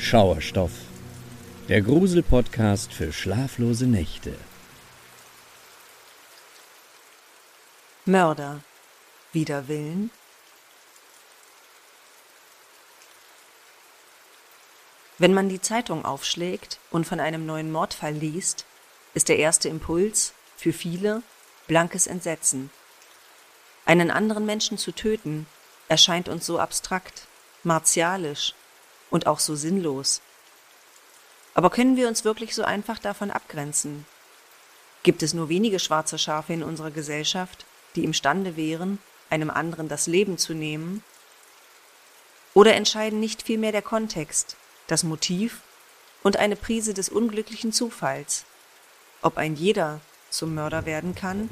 Schauerstoff, der Grusel-Podcast für schlaflose Nächte. Mörder. Wider Willen? Wenn man die Zeitung aufschlägt und von einem neuen Mordfall liest, ist der erste Impuls für viele blankes Entsetzen. Einen anderen Menschen zu töten, erscheint uns so abstrakt, martialisch und auch so sinnlos. Aber können wir uns wirklich so einfach davon abgrenzen? Gibt es nur wenige schwarze Schafe in unserer Gesellschaft, die imstande wären, einem anderen das Leben zu nehmen? Oder entscheiden nicht vielmehr der Kontext, das Motiv und eine Prise des unglücklichen Zufalls, ob ein jeder zum Mörder werden kann?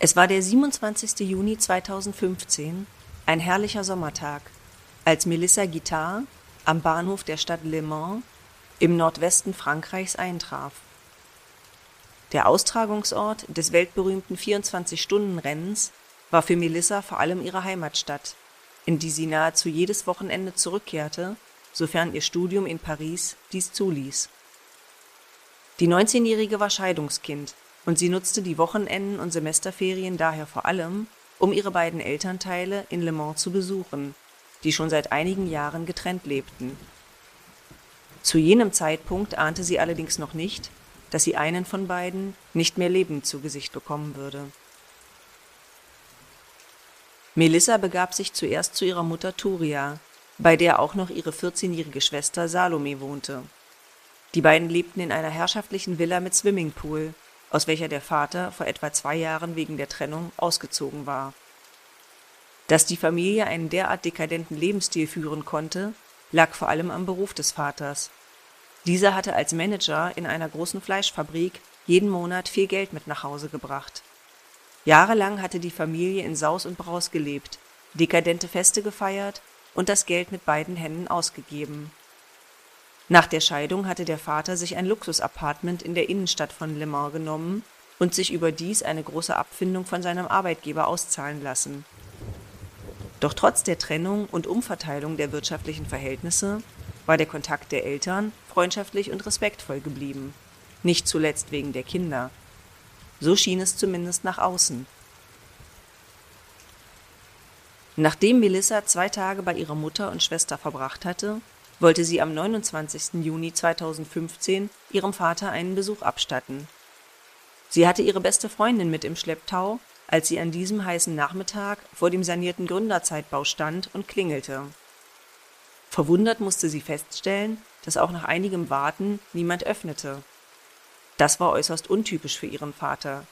Es war der 27. Juni 2015, ein herrlicher Sommertag, als Melissa Guittard am Bahnhof der Stadt Le Mans im Nordwesten Frankreichs eintraf. Der Austragungsort des weltberühmten 24-Stunden-Rennens war für Melissa vor allem ihre Heimatstadt, in die sie nahezu jedes Wochenende zurückkehrte, sofern ihr Studium in Paris dies zuließ. Die 19-Jährige war Scheidungskind und sie nutzte die Wochenenden und Semesterferien daher vor allem, um ihre beiden Elternteile in Le Mans zu besuchen, die schon seit einigen Jahren getrennt lebten. Zu jenem Zeitpunkt ahnte sie allerdings noch nicht, dass sie einen von beiden nicht mehr lebend zu Gesicht bekommen würde. Melissa begab sich zuerst zu ihrer Mutter Turia, bei der auch noch ihre 14-jährige Schwester Salome wohnte. Die beiden lebten in einer herrschaftlichen Villa mit Swimmingpool aus welcher der Vater vor etwa zwei Jahren wegen der Trennung ausgezogen war. Dass die Familie einen derart dekadenten Lebensstil führen konnte, lag vor allem am Beruf des Vaters. Dieser hatte als Manager in einer großen Fleischfabrik jeden Monat viel Geld mit nach Hause gebracht. Jahrelang hatte die Familie in Saus und Braus gelebt, dekadente Feste gefeiert und das Geld mit beiden Händen ausgegeben. Nach der Scheidung hatte der Vater sich ein Luxus-Appartement in der Innenstadt von Le Mans genommen und sich überdies eine große Abfindung von seinem Arbeitgeber auszahlen lassen. Doch trotz der Trennung und Umverteilung der wirtschaftlichen Verhältnisse war der Kontakt der Eltern freundschaftlich und respektvoll geblieben, nicht zuletzt wegen der Kinder. So schien es zumindest nach außen. Nachdem Melissa zwei Tage bei ihrer Mutter und Schwester verbracht hatte, wollte sie am 29. Juni 2015 ihrem Vater einen Besuch abstatten. Sie hatte ihre beste Freundin mit im Schlepptau, als sie an diesem heißen Nachmittag vor dem sanierten Gründerzeitbau stand und klingelte. Verwundert musste sie feststellen, dass auch nach einigem Warten niemand öffnete. Das war äußerst untypisch für ihren Vater.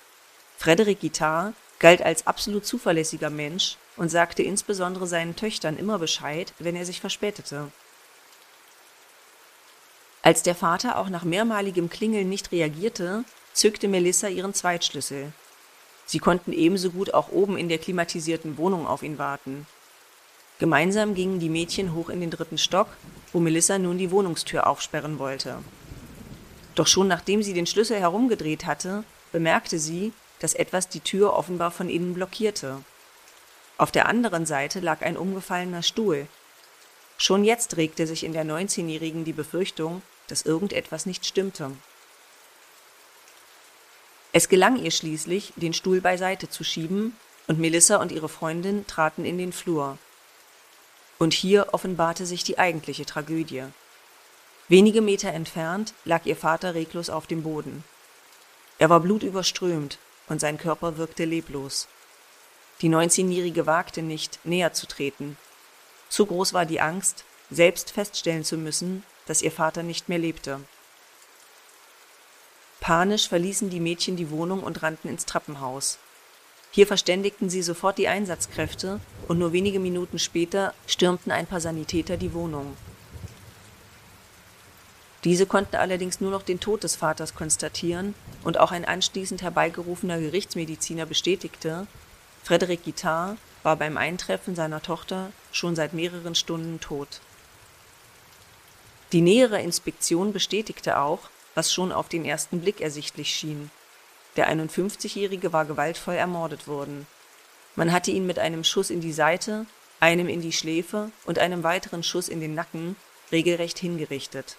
Frederic Guittard galt als absolut zuverlässiger Mensch und sagte insbesondere seinen Töchtern immer Bescheid, wenn er sich verspätete. Als der Vater auch nach mehrmaligem Klingeln nicht reagierte, zückte Melissa ihren Zweitschlüssel. Sie konnten ebenso gut auch oben in der klimatisierten Wohnung auf ihn warten. Gemeinsam gingen die Mädchen hoch in den dritten Stock, wo Melissa nun die Wohnungstür aufsperren wollte. Doch schon nachdem sie den Schlüssel herumgedreht hatte, bemerkte sie, dass etwas die Tür offenbar von innen blockierte. Auf der anderen Seite lag ein umgefallener Stuhl. Schon jetzt regte sich in der 19-Jährigen die Befürchtung, dass irgendetwas nicht stimmte. Es gelang ihr schließlich, den Stuhl beiseite zu schieben, und Melissa und ihre Freundin traten in den Flur. Und hier offenbarte sich die eigentliche Tragödie. Wenige Meter entfernt lag ihr Vater reglos auf dem Boden. Er war blutüberströmt und sein Körper wirkte leblos. Die 19-Jährige wagte nicht, näher zu treten. Zu groß war die Angst, selbst feststellen zu müssen, dass ihr Vater nicht mehr lebte. Panisch verließen die Mädchen die Wohnung und rannten ins Treppenhaus. Hier verständigten sie sofort die Einsatzkräfte und nur wenige Minuten später stürmten ein paar Sanitäter die Wohnung. Diese konnten allerdings nur noch den Tod des Vaters konstatieren und auch ein anschließend herbeigerufener Gerichtsmediziner bestätigte, Frederic Guittard war beim Eintreffen seiner Tochter schon seit mehreren Stunden tot. Die nähere Inspektion bestätigte auch, was schon auf den ersten Blick ersichtlich schien. Der 51-Jährige war gewaltvoll ermordet worden. Man hatte ihn mit einem Schuss in die Seite einem in die Schläfe und einem weiteren Schuss in den Nacken regelrecht hingerichtet.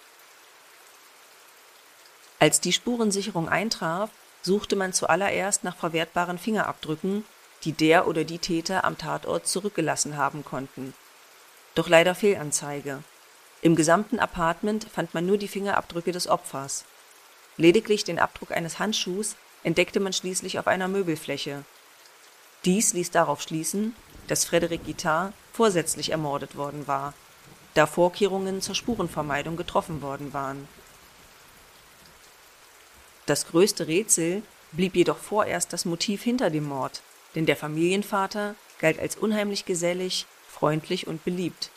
Als die Spurensicherung eintraf, suchte man zuallererst nach verwertbaren Fingerabdrücken, die der oder die Täter am Tatort zurückgelassen haben konnten. Doch leider Fehlanzeige. Im gesamten Appartement fand man nur die Fingerabdrücke des Opfers. Lediglich den Abdruck eines Handschuhs entdeckte man schließlich auf einer Möbelfläche. Dies ließ darauf schließen, dass Frederic Guittard vorsätzlich ermordet worden war, da Vorkehrungen zur Spurenvermeidung getroffen worden waren. Das größte Rätsel blieb jedoch vorerst das Motiv hinter dem Mord, denn der Familienvater galt als unheimlich gesellig, freundlich und beliebt.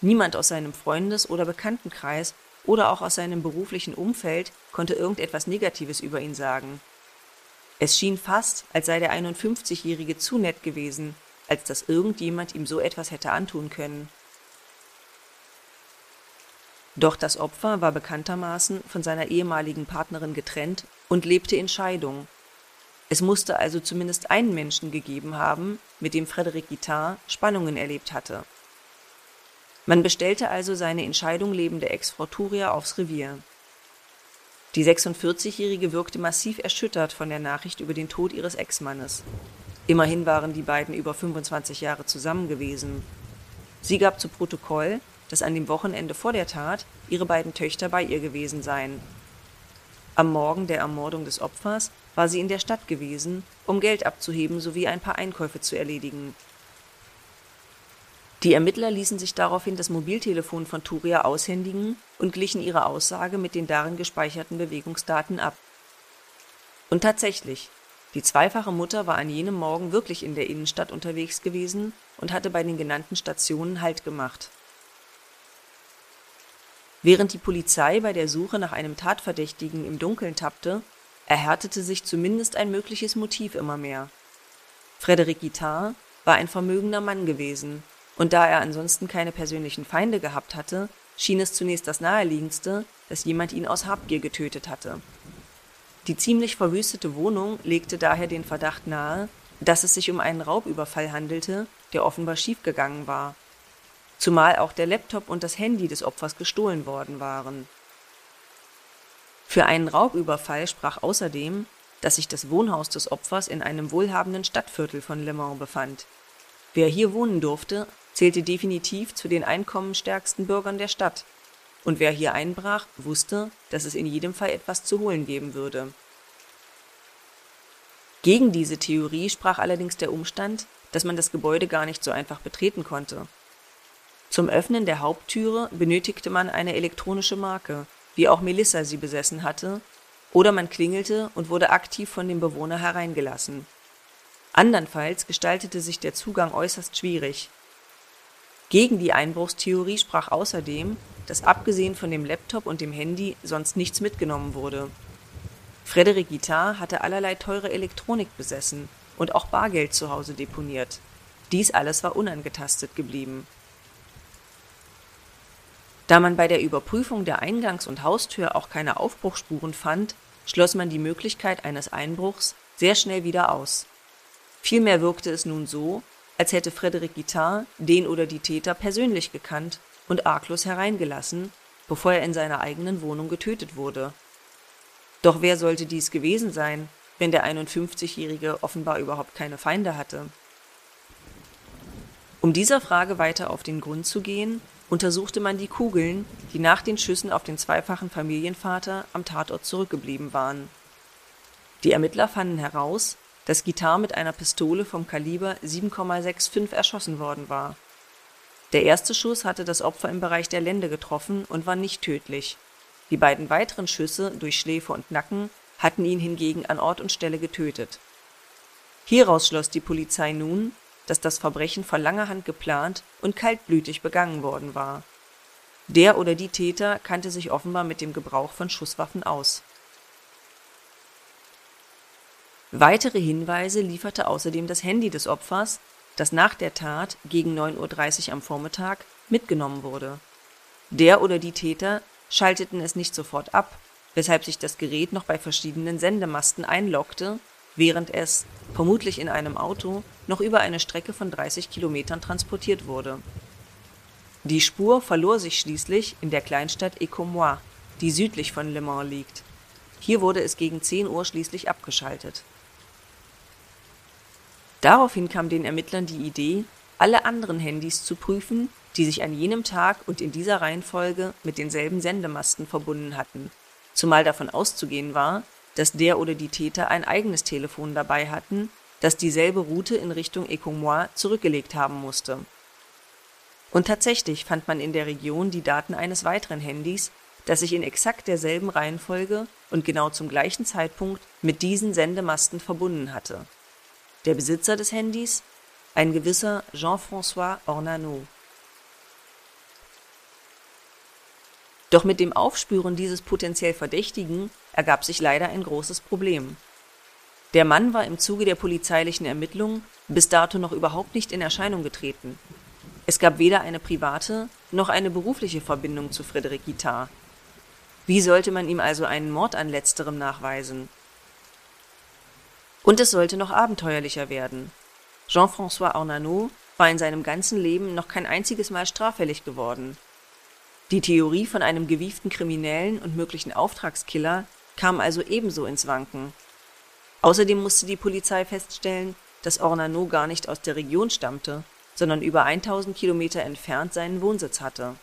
Niemand aus seinem Freundes- oder Bekanntenkreis oder auch aus seinem beruflichen Umfeld konnte irgendetwas Negatives über ihn sagen. Es schien fast, als sei der 51-Jährige zu nett gewesen, als dass irgendjemand ihm so etwas hätte antun können. Doch das Opfer war bekanntermaßen von seiner ehemaligen Partnerin getrennt und lebte in Scheidung. Es musste also zumindest einen Menschen gegeben haben, mit dem Frederic Guittard Spannungen erlebt hatte. Man bestellte also seine in Scheidung lebende Ex-Frau Turia aufs Revier. Die 46-Jährige wirkte massiv erschüttert von der Nachricht über den Tod ihres Ex-Mannes. Immerhin waren die beiden über 25 Jahre zusammen gewesen. Sie gab zu Protokoll, dass an dem Wochenende vor der Tat ihre beiden Töchter bei ihr gewesen seien. Am Morgen der Ermordung des Opfers war sie in der Stadt gewesen, um Geld abzuheben sowie ein paar Einkäufe zu erledigen. Die Ermittler ließen sich daraufhin das Mobiltelefon von Turia aushändigen und glichen ihre Aussage mit den darin gespeicherten Bewegungsdaten ab. Und tatsächlich, die zweifache Mutter war an jenem Morgen wirklich in der Innenstadt unterwegs gewesen und hatte bei den genannten Stationen Halt gemacht. Während die Polizei bei der Suche nach einem Tatverdächtigen im Dunkeln tappte, erhärtete sich zumindest ein mögliches Motiv immer mehr. Frédéric Guittard war ein vermögender Mann gewesen und da er ansonsten keine persönlichen Feinde gehabt hatte, schien es zunächst das naheliegendste, dass jemand ihn aus Habgier getötet hatte. Die ziemlich verwüstete Wohnung legte daher den Verdacht nahe, dass es sich um einen Raubüberfall handelte, der offenbar schiefgegangen war, zumal auch der Laptop und das Handy des Opfers gestohlen worden waren. Für einen Raubüberfall sprach außerdem, dass sich das Wohnhaus des Opfers in einem wohlhabenden Stadtviertel von Le Mans befand. Wer hier wohnen durfte, zählte definitiv zu den einkommensstärksten Bürgern der Stadt, und wer hier einbrach, wusste, dass es in jedem Fall etwas zu holen geben würde. Gegen diese Theorie sprach allerdings der Umstand, dass man das Gebäude gar nicht so einfach betreten konnte. Zum Öffnen der Haupttüre benötigte man eine elektronische Marke, wie auch Melissa sie besessen hatte, oder man klingelte und wurde aktiv von dem Bewohner hereingelassen. Andernfalls gestaltete sich der Zugang äußerst schwierig, gegen die Einbruchstheorie sprach außerdem, dass abgesehen von dem Laptop und dem Handy sonst nichts mitgenommen wurde. Frédéric Guittard hatte allerlei teure Elektronik besessen und auch Bargeld zu Hause deponiert. Dies alles war unangetastet geblieben. Da man bei der Überprüfung der Eingangs- und Haustür auch keine Aufbruchspuren fand, schloss man die Möglichkeit eines Einbruchs sehr schnell wieder aus. Vielmehr wirkte es nun so, als hätte Frédéric Guittard den oder die Täter persönlich gekannt und arglos hereingelassen, bevor er in seiner eigenen Wohnung getötet wurde. Doch wer sollte dies gewesen sein, wenn der 51-Jährige offenbar überhaupt keine Feinde hatte? Um dieser Frage weiter auf den Grund zu gehen, untersuchte man die Kugeln, die nach den Schüssen auf den zweifachen Familienvater am Tatort zurückgeblieben waren. Die Ermittler fanden heraus, dass Guitar mit einer Pistole vom Kaliber 7,65 erschossen worden war. Der erste Schuss hatte das Opfer im Bereich der Lende getroffen und war nicht tödlich. Die beiden weiteren Schüsse durch Schläfe und Nacken hatten ihn hingegen an Ort und Stelle getötet. Hieraus schloss die Polizei nun, dass das Verbrechen von langer Hand geplant und kaltblütig begangen worden war. Der oder die Täter kannte sich offenbar mit dem Gebrauch von Schusswaffen aus Weitere Hinweise lieferte außerdem das Handy des Opfers, das nach der Tat gegen 9.30 Uhr am Vormittag mitgenommen wurde. Der oder die Täter schalteten es nicht sofort ab, weshalb sich das Gerät noch bei verschiedenen Sendemasten einloggte, während es, vermutlich in einem Auto, noch über eine Strecke von 30 Kilometern transportiert wurde. Die Spur verlor sich schließlich in der Kleinstadt Ecomois, die südlich von Le Mans liegt. Hier wurde es gegen 10 Uhr schließlich abgeschaltet. Daraufhin kam den Ermittlern die Idee, alle anderen Handys zu prüfen, die sich an jenem Tag und in dieser Reihenfolge mit denselben Sendemasten verbunden hatten, zumal davon auszugehen war, dass der oder die Täter ein eigenes Telefon dabei hatten, das dieselbe Route in Richtung Ecomois zurückgelegt haben musste. Und tatsächlich fand man in der Region die Daten eines weiteren Handys, das sich in exakt derselben Reihenfolge und genau zum gleichen Zeitpunkt mit diesen Sendemasten verbunden hatte. Der Besitzer des Handys? Ein gewisser Jean-François Ornano. Doch mit dem Aufspüren dieses potenziell Verdächtigen ergab sich leider ein großes Problem. Der Mann war im Zuge der polizeilichen Ermittlungen bis dato noch überhaupt nicht in Erscheinung getreten. Es gab weder eine private noch eine berufliche Verbindung zu Frédéric Guittard. Wie sollte man ihm also einen Mord an letzterem nachweisen? Und es sollte noch abenteuerlicher werden. Jean-François Ornano war in seinem ganzen Leben noch kein einziges Mal straffällig geworden. Die Theorie von einem gewieften Kriminellen und möglichen Auftragskiller kam also ebenso ins Wanken. Außerdem musste die Polizei feststellen, dass Ornano gar nicht aus der Region stammte, sondern über 1000 Kilometer entfernt seinen Wohnsitz hatte.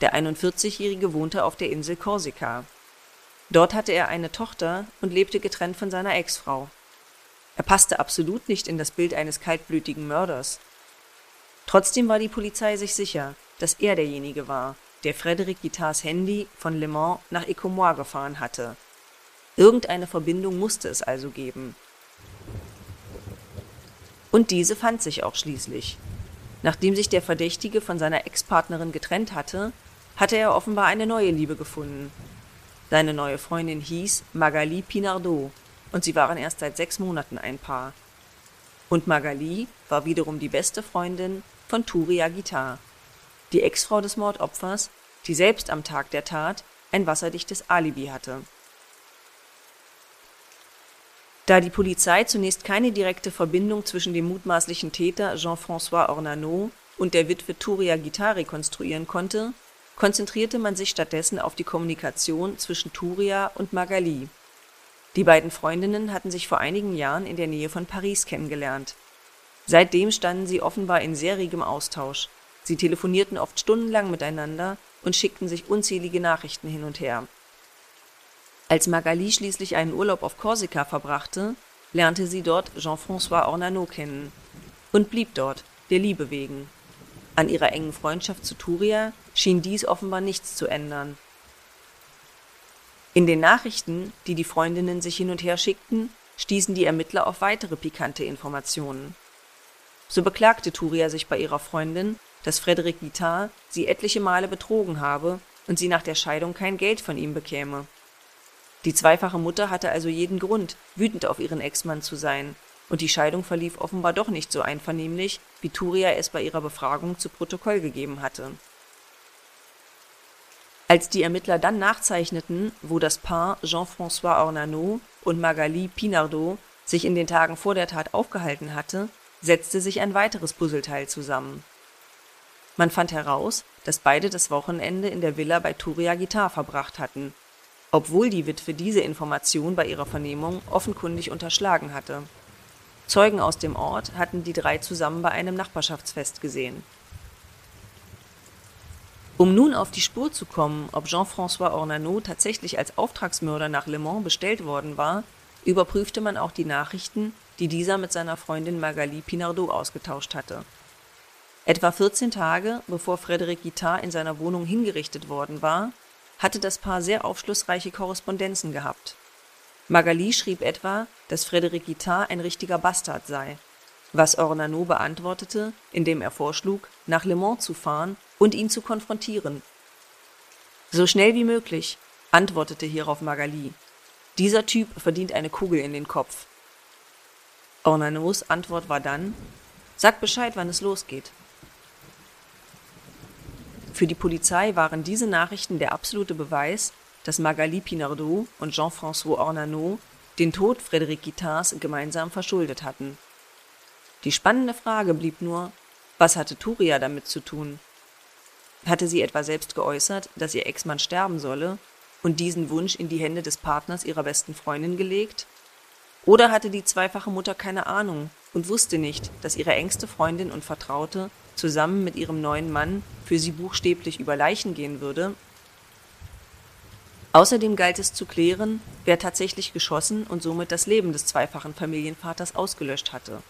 Der 41-Jährige wohnte auf der Insel Korsika. Dort hatte er eine Tochter und lebte getrennt von seiner Ex-Frau. Er passte absolut nicht in das Bild eines kaltblütigen Mörders. Trotzdem war die Polizei sich sicher, dass er derjenige war, der Frédéric Guittards Handy von Le Mans nach Ecomois gefahren hatte. Irgendeine Verbindung musste es also geben. Und diese fand sich auch schließlich. Nachdem sich der Verdächtige von seiner Ex-Partnerin getrennt hatte, hatte er offenbar eine neue Liebe gefunden. Seine neue Freundin hieß Magali Pinardot und sie waren erst seit sechs Monaten ein Paar. Und Magali war wiederum die beste Freundin von Turia Guittard die Ex-Frau des Mordopfers, die selbst am Tag der Tat ein wasserdichtes Alibi hatte. Da die Polizei zunächst keine direkte Verbindung zwischen dem mutmaßlichen Täter Jean-François Ornano und der Witwe Turia Guittard rekonstruieren konnte, konzentrierte man sich stattdessen auf die Kommunikation zwischen Turia und Magali. Die beiden Freundinnen hatten sich vor einigen Jahren in der Nähe von Paris kennengelernt. Seitdem standen sie offenbar in sehr regem Austausch Sie telefonierten oft stundenlang miteinander und schickten sich unzählige Nachrichten hin und her. Als Magali schließlich einen Urlaub auf Korsika verbrachte, lernte sie dort Jean-François Ornano kennen und blieb dort, der Liebe wegen. An ihrer engen Freundschaft zu Turia schien dies offenbar nichts zu ändern. In den Nachrichten, die die Freundinnen sich hin und her schickten, stießen die Ermittler auf weitere pikante Informationen. So beklagte Turia sich bei ihrer Freundin, dass Frédéric Guittard sie etliche Male betrogen habe und sie nach der Scheidung kein Geld von ihm bekäme. Die zweifache Mutter hatte also jeden Grund, wütend auf ihren Ex-Mann zu sein, und die Scheidung verlief offenbar doch nicht so einvernehmlich, wie Turia es bei ihrer Befragung zu Protokoll gegeben hatte. Als die Ermittler dann nachzeichneten, wo das Paar Jean-François Ornano und Magali Pinardot sich in den Tagen vor der Tat aufgehalten hatte, setzte sich ein weiteres Puzzleteil zusammen. Man fand heraus, dass beide das Wochenende in der Villa bei Turia Guitar verbracht hatten, obwohl die Witwe diese Information bei ihrer Vernehmung offenkundig unterschlagen hatte. Zeugen aus dem Ort hatten die drei zusammen bei einem Nachbarschaftsfest gesehen. Um nun auf die Spur zu kommen, ob Jean-François Ornano tatsächlich als Auftragsmörder nach Le Mans bestellt worden war, überprüfte man auch die Nachrichten, die dieser mit seiner Freundin Magali Pinardot ausgetauscht hatte Etwa 14 Tage, bevor Frédéric Guittard in seiner Wohnung hingerichtet worden war, hatte das Paar sehr aufschlussreiche Korrespondenzen gehabt. Magali schrieb etwa, dass Frédéric Guittard ein richtiger Bastard sei, was Ornano beantwortete, indem er vorschlug, nach Le Mans zu fahren und ihn zu konfrontieren. So schnell wie möglich, antwortete hierauf Magali. Dieser Typ verdient eine Kugel in den Kopf. Ornanos Antwort war dann, sag Bescheid, wann es losgeht. Für die Polizei waren diese Nachrichten der absolute Beweis, dass Magali Pinardot und Jean-François Ornano den Tod Frédéric Guittars gemeinsam verschuldet hatten. Die spannende Frage blieb nur, was hatte Turia damit zu tun? Hatte sie etwa selbst geäußert, dass ihr Ex-Mann sterben solle und diesen Wunsch in die Hände des Partners ihrer besten Freundin gelegt? Oder hatte die zweifache Mutter keine Ahnung und wusste nicht, dass ihre engste Freundin und Vertraute zusammen mit ihrem neuen Mann für sie buchstäblich über Leichen gehen würde? Außerdem galt es zu klären, wer tatsächlich geschossen und somit das Leben des zweifachen Familienvaters ausgelöscht hatte.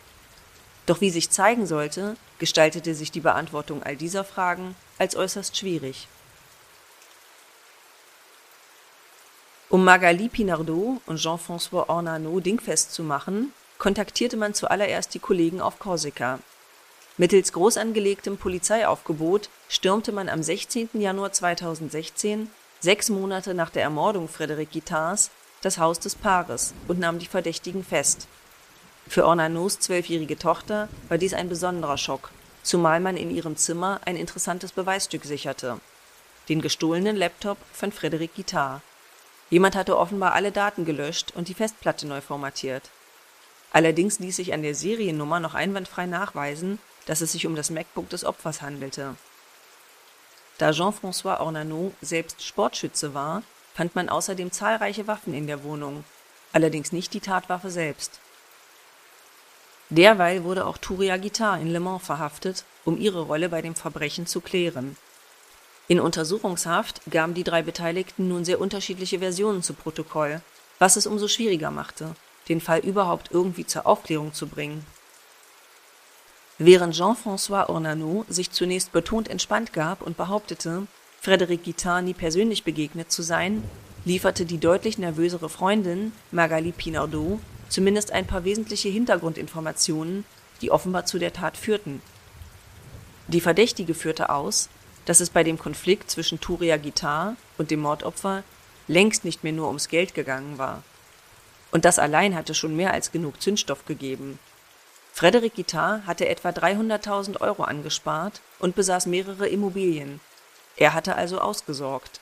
Doch wie sich zeigen sollte, gestaltete sich die Beantwortung all dieser Fragen als äußerst schwierig. Um Magali Pinardot und Jean-François Ornano dingfest zu machen, kontaktierte man zuallererst die Kollegen auf Korsika. Mittels groß angelegtem Polizeiaufgebot stürmte man am 16. Januar 2016, sechs Monate nach der Ermordung Frédéric Guittars, das Haus des Paares und nahm die Verdächtigen fest. Für Ornanos zwölfjährige Tochter war dies ein besonderer Schock, zumal man in ihrem Zimmer ein interessantes Beweisstück sicherte: den gestohlenen Laptop von Frédéric Guittard Jemand hatte offenbar alle Daten gelöscht und die Festplatte neu formatiert. Allerdings ließ sich an der Seriennummer noch einwandfrei nachweisen, dass es sich um das MacBook des Opfers handelte. Da Jean-François Ornano selbst Sportschütze war, fand man außerdem zahlreiche Waffen in der Wohnung, allerdings nicht die Tatwaffe selbst. Derweil wurde auch Touria Guittard in Le Mans verhaftet, um ihre Rolle bei dem Verbrechen zu klären in Untersuchungshaft gaben die drei Beteiligten nun sehr unterschiedliche Versionen zu Protokoll, was es umso schwieriger machte, den Fall überhaupt irgendwie zur Aufklärung zu bringen. Während Jean-François Ornano sich zunächst betont entspannt gab und behauptete, Frédéric Guittard nie persönlich begegnet zu sein, lieferte die deutlich nervösere Freundin Magali Pinardot zumindest ein paar wesentliche Hintergrundinformationen, die offenbar zu der Tat führten. Die Verdächtige führte aus dass es bei dem Konflikt zwischen Turia Gitar und dem Mordopfer längst nicht mehr nur ums Geld gegangen war. Und das allein hatte schon mehr als genug Zündstoff gegeben. Frederick Gitar hatte etwa 300.000 Euro angespart und besaß mehrere Immobilien. Er hatte also ausgesorgt.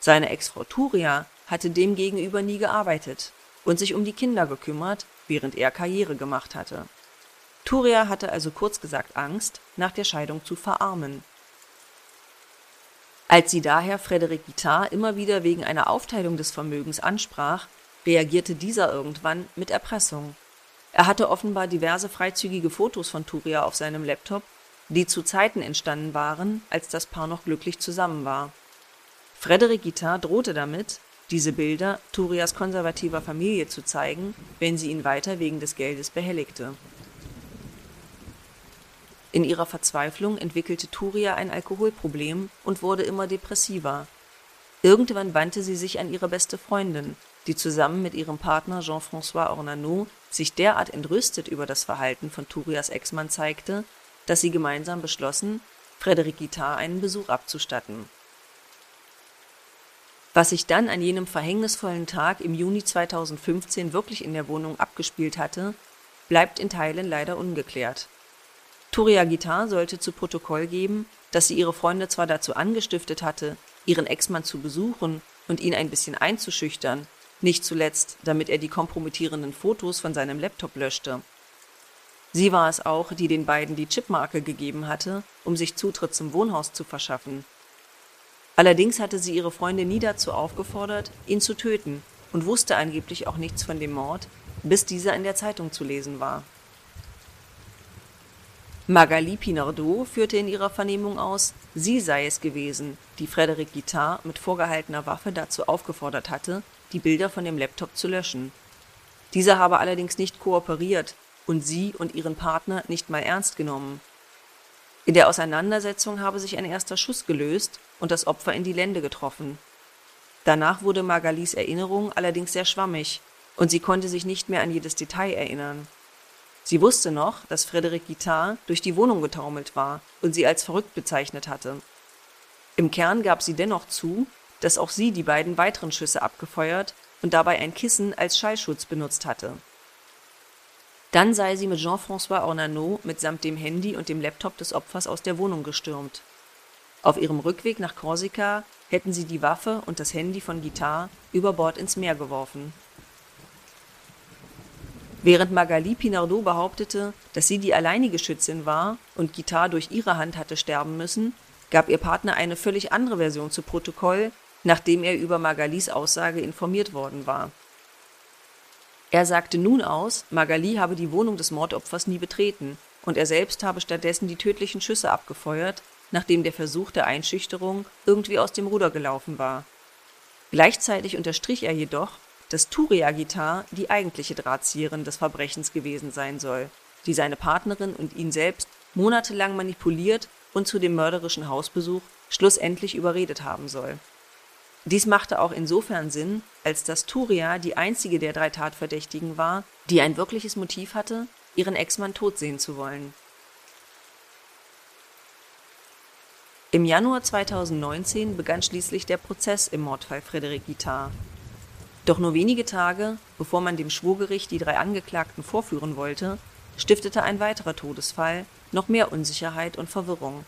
Seine Ex-Frau Turia hatte demgegenüber nie gearbeitet und sich um die Kinder gekümmert, während er Karriere gemacht hatte. Turia hatte also kurz gesagt Angst, nach der Scheidung zu verarmen als sie daher Frédéric Guittard immer wieder wegen einer Aufteilung des Vermögens ansprach, reagierte dieser irgendwann mit Erpressung. Er hatte offenbar diverse freizügige Fotos von Turia auf seinem Laptop, die zu Zeiten entstanden waren, als das Paar noch glücklich zusammen war. Frédéric Guittard drohte damit, diese Bilder Turias konservativer Familie zu zeigen, wenn sie ihn weiter wegen des Geldes behelligte in ihrer Verzweiflung entwickelte Turia ein Alkoholproblem und wurde immer depressiver. Irgendwann wandte sie sich an ihre beste Freundin, die zusammen mit ihrem Partner Jean-François Ornano sich derart entrüstet über das Verhalten von Turias Ex-Mann zeigte, dass sie gemeinsam beschlossen, Frédéric Guittard einen Besuch abzustatten. Was sich dann an jenem verhängnisvollen Tag im Juni 2015 wirklich in der Wohnung abgespielt hatte, bleibt in Teilen leider ungeklärt Turia Gitar sollte zu Protokoll geben, dass sie ihre Freunde zwar dazu angestiftet hatte, ihren Ex-Mann zu besuchen und ihn ein bisschen einzuschüchtern, nicht zuletzt, damit er die kompromittierenden Fotos von seinem Laptop löschte. Sie war es auch, die den beiden die Chipmarke gegeben hatte, um sich Zutritt zum Wohnhaus zu verschaffen. Allerdings hatte sie ihre Freunde nie dazu aufgefordert, ihn zu töten und wusste angeblich auch nichts von dem Mord, bis dieser in der Zeitung zu lesen war Magali Pinardot führte in ihrer Vernehmung aus, sie sei es gewesen, die Frédéric Guittard mit vorgehaltener Waffe dazu aufgefordert hatte, die Bilder von dem Laptop zu löschen. Dieser habe allerdings nicht kooperiert und sie und ihren Partner nicht mal ernst genommen. In der Auseinandersetzung habe sich ein erster Schuss gelöst und das Opfer in die Lände getroffen. Danach wurde Magalis Erinnerung allerdings sehr schwammig und sie konnte sich nicht mehr an jedes Detail erinnern Sie wusste noch, dass Frédéric Guittard durch die Wohnung getaumelt war und sie als verrückt bezeichnet hatte. Im Kern gab sie dennoch zu, dass auch sie die beiden weiteren Schüsse abgefeuert und dabei ein Kissen als Schallschutz benutzt hatte. Dann sei sie mit Jean-François Ornano mitsamt dem Handy und dem Laptop des Opfers aus der Wohnung gestürmt. Auf ihrem Rückweg nach Korsika hätten sie die Waffe und das Handy von Guittard über Bord ins Meer geworfen Während Magali Pinardot behauptete, dass sie die alleinige Schützin war und Guittard durch ihre Hand hatte sterben müssen, gab ihr Partner eine völlig andere Version zu Protokoll, nachdem er über Magalis Aussage informiert worden war. Er sagte nun aus, Magali habe die Wohnung des Mordopfers nie betreten und er selbst habe stattdessen die tödlichen Schüsse abgefeuert, nachdem der Versuch der Einschüchterung irgendwie aus dem Ruder gelaufen war. Gleichzeitig unterstrich er jedoch, dass Turia Gitar die eigentliche Drahtzieherin des Verbrechens gewesen sein soll, die seine Partnerin und ihn selbst monatelang manipuliert und zu dem mörderischen Hausbesuch schlussendlich überredet haben soll. Dies machte auch insofern Sinn, als dass Turia die einzige der drei Tatverdächtigen war, die ein wirkliches Motiv hatte, ihren Ex-Mann tot sehen zu wollen. Im Januar 2019 begann schließlich der Prozess im Mordfall Frederik Guittard. Doch nur wenige Tage, bevor man dem Schwurgericht die drei Angeklagten vorführen wollte, stiftete ein weiterer Todesfall noch mehr Unsicherheit und Verwirrung.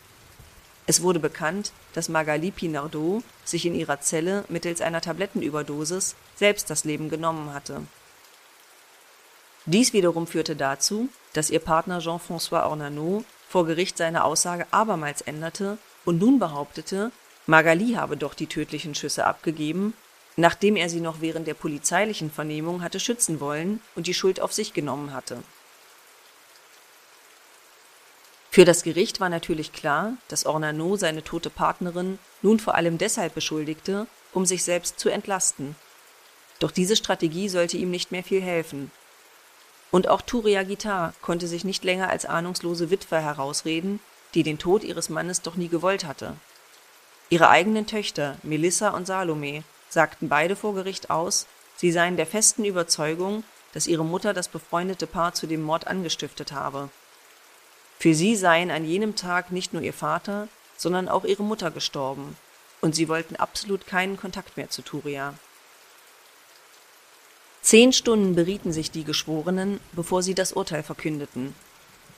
Es wurde bekannt, dass Magali Pinardot sich in ihrer Zelle mittels einer Tablettenüberdosis selbst das Leben genommen hatte. Dies wiederum führte dazu, dass ihr Partner Jean-François Ornano vor Gericht seine Aussage abermals änderte und nun behauptete, Magali habe doch die tödlichen Schüsse abgegeben, nachdem er sie noch während der polizeilichen Vernehmung hatte schützen wollen und die Schuld auf sich genommen hatte für das Gericht war natürlich klar, dass Ornano seine tote Partnerin nun vor allem deshalb beschuldigte, um sich selbst zu entlasten. Doch diese Strategie sollte ihm nicht mehr viel helfen. Und auch Turia Gitar konnte sich nicht länger als ahnungslose Witwe herausreden, die den Tod ihres Mannes doch nie gewollt hatte. Ihre eigenen Töchter, Melissa und Salome, sagten beide vor Gericht aus, sie seien der festen Überzeugung, dass ihre Mutter das befreundete Paar zu dem Mord angestiftet habe. Für sie seien an jenem Tag nicht nur ihr Vater, sondern auch ihre Mutter gestorben, und sie wollten absolut keinen Kontakt mehr zu Turia. Zehn Stunden berieten sich die Geschworenen, bevor sie das Urteil verkündeten.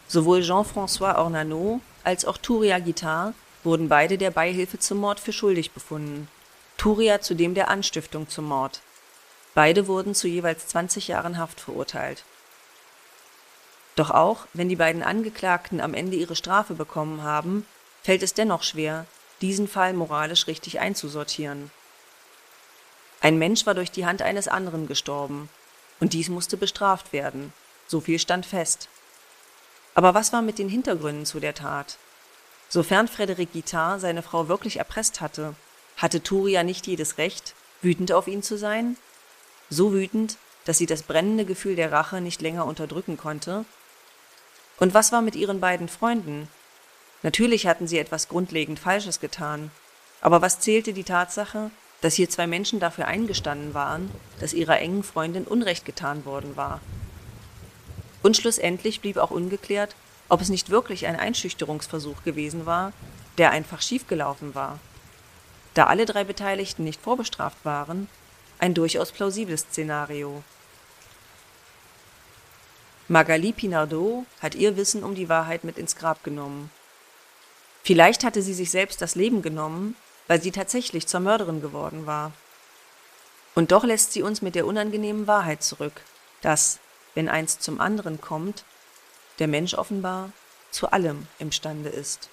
Sowohl Jean-François Ornano als auch Turia Guittard wurden beide der Beihilfe zum Mord für schuldig befunden, Turia zudem der Anstiftung zum Mord. Beide wurden zu jeweils 20 Jahren Haft verurteilt doch auch, wenn die beiden Angeklagten am Ende ihre Strafe bekommen haben, fällt es dennoch schwer, diesen Fall moralisch richtig einzusortieren. Ein Mensch war durch die Hand eines anderen gestorben, und dies musste bestraft werden, so viel stand fest. Aber was war mit den Hintergründen zu der Tat? Sofern Frederik Guittard seine Frau wirklich erpresst hatte, hatte Turia nicht jedes Recht, wütend auf ihn zu sein? So wütend, dass sie das brennende Gefühl der Rache nicht länger unterdrücken konnte und was war mit ihren beiden Freunden? Natürlich hatten sie etwas grundlegend Falsches getan. Aber was zählte die Tatsache, dass hier zwei Menschen dafür eingestanden waren, dass ihrer engen Freundin Unrecht getan worden war? Und schlussendlich blieb auch ungeklärt, ob es nicht wirklich ein Einschüchterungsversuch gewesen war, der einfach schiefgelaufen war. Da alle drei Beteiligten nicht vorbestraft waren, ein durchaus plausibles Szenario. Magali Pinardot hat ihr Wissen um die Wahrheit mit ins Grab genommen. Vielleicht hatte sie sich selbst das Leben genommen, weil sie tatsächlich zur Mörderin geworden war. Und doch lässt sie uns mit der unangenehmen Wahrheit zurück, dass, wenn eins zum anderen kommt, der Mensch offenbar zu allem imstande ist.